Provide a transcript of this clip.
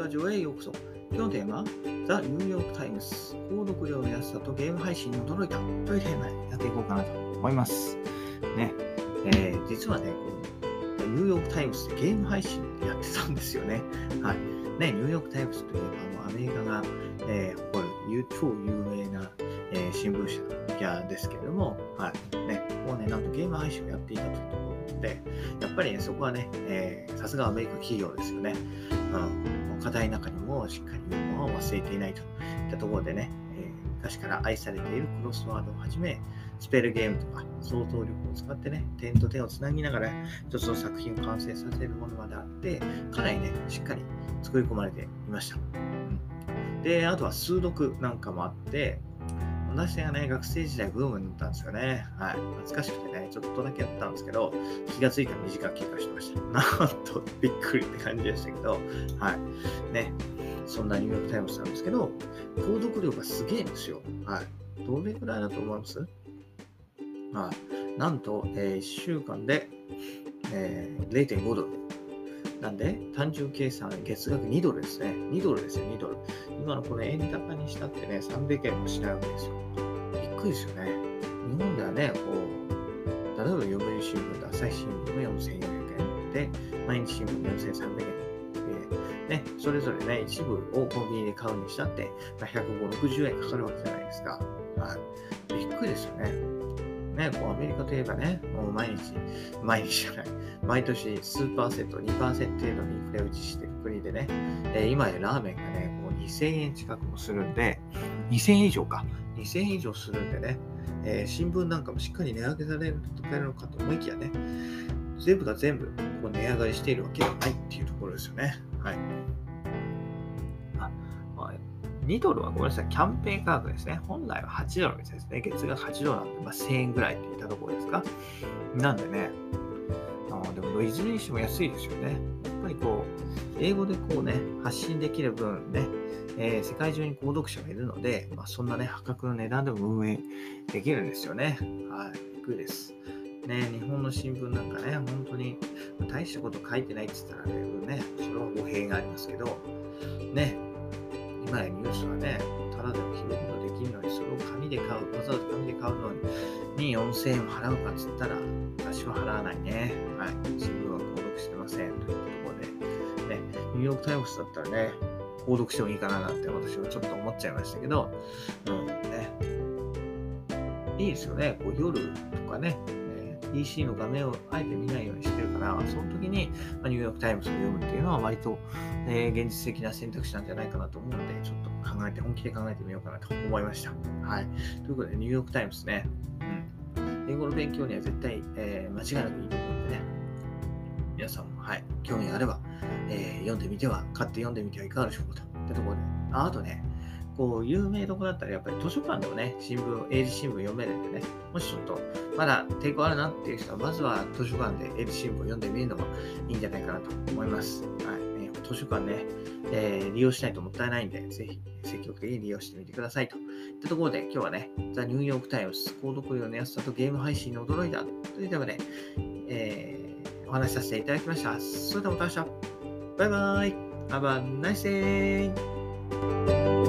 ラジオへようこそ。今日のテーマは、ザ・ニューヨーク・タイムズ、購読料の安さとゲーム配信に驚いたというテーマでやっていこうかなと思います。ね、えー実はね、このニューヨーク・タイムズでゲーム配信やってたんですよね。はい。ね、ニューヨーク・タイムズといえば、あのアメリカが、えー誇る超有名な、えー新聞社ですけれども、はい。ね、ここはね、なんとゲーム配信をやっていたというところで、やっぱりね、そこはね、さすがアメリカ企業ですよね。うん、課題の中にもしっかりユーモアを忘れていないといったところでね、え昔から愛されているクロスワードをはじめ、スペルゲームとか想像力を使ってね、点と点をつなぎながら一つの作品を完成させるものまであって、かなりね、しっかり作り込まれていました。うんで、あとは数読なんかもあって、私がね、学生時代ブームになったんですよね。はい。懐かしくてね、ちょっとだけやったんですけど、気がついたら2時間経過してました。なんと、びっくりって感じでしたけど、はい。ね。そんなニューヨークタイムズなんですけど、購読料がすげえんですよ。はい。どれくらいだと思います？はい。なんと、え1週間で、えー0.5ドル。なんで、単純計算、月額2ドルですね。2ドルですよ、2ドル。今のこの円高にしたってね、300円もしないわけですよ。びっくりですよね。日本ではね、こう、例えば読売新聞と朝日新聞が4400円で、毎日新聞4300円で、ね、それぞれね、一部をコンビニで買うにしたって、まあ、150、60円かかるわけじゃないですか。はい。びっくりですよね。ね、こうアメリカといえばね、もう毎日、毎日じゃない、毎年数パーセント、2%程度にインフレを維持している国でね、えー今やラーメンがね、もう2000円近くもするんで、2000円以上か、2000円以上するんでね、えー新聞なんかもしっかり値上げされるのかと思いきやね、全部が全部こう値上がりしているわけではないっていうところですよね。はい。2ドルはごめんなさい、キャンペーン価格ですね。本来は8ドルですね。月額8ドルなんで、まあ、1000円ぐらいって言ったところですか。なんでね、あでもいずれにしても安いですよね。やっぱりこう、英語でこうね、発信できる分ね、えー世界中に購読者がいるので、まあ、そんなね、破格の値段でも運営できるんですよね。はい、びっくりです。ね、日本の新聞なんかね、本当に大したこと書いてないって言ったらね、ねそれは語弊がありますけど、ね、今やニュースはね、ただでも拾うことできるのに、それを紙で買う、わざわざ紙で買うのに4000円を払うかっつったら、私は払わないね。はい。新聞は購読してません。というところで、ね、ニューヨークタイムズだったらね、購読してもいいかななんて私はちょっと思っちゃいましたけど、うん、ね。いいですよね。こう夜とかね、えー PC の画面をあえて見ないようにしてるから、その時に、まニューヨークタイムズを読むっていうのは割と、えー現実的な選択肢なんじゃないかなと思うので、ちょっと考えて、本気で考えてみようかなと思いました。はい。ということで、ニューヨークタイムズね、うん。英語の勉強には絶対、えー間違いなくいいと思うんでね、皆さんも、はい、興味があれば、えー読んでみては、買って読んでみてはいかがでしょうかと。ってところで、ああとね、こう、有名どこだったらやっぱり図書館でもね、新聞、英字新聞読めるんでね、もしちょっと、まだ抵抗あるなっていう人は、まずは図書館で英字新聞を読んでみるのもいいんじゃないかなと思います。はい。ね、図書館ね、えー利用しないともったいないんで、ぜひ積極的に利用してみてくださいとい。ってところで、今日はね、ザ・ニューヨーク・タイムズ、購読料の安さとゲーム配信に驚いたというテーマで、えーお話しさせていただきました。それではまた明日。バイバイ。Have a nice day.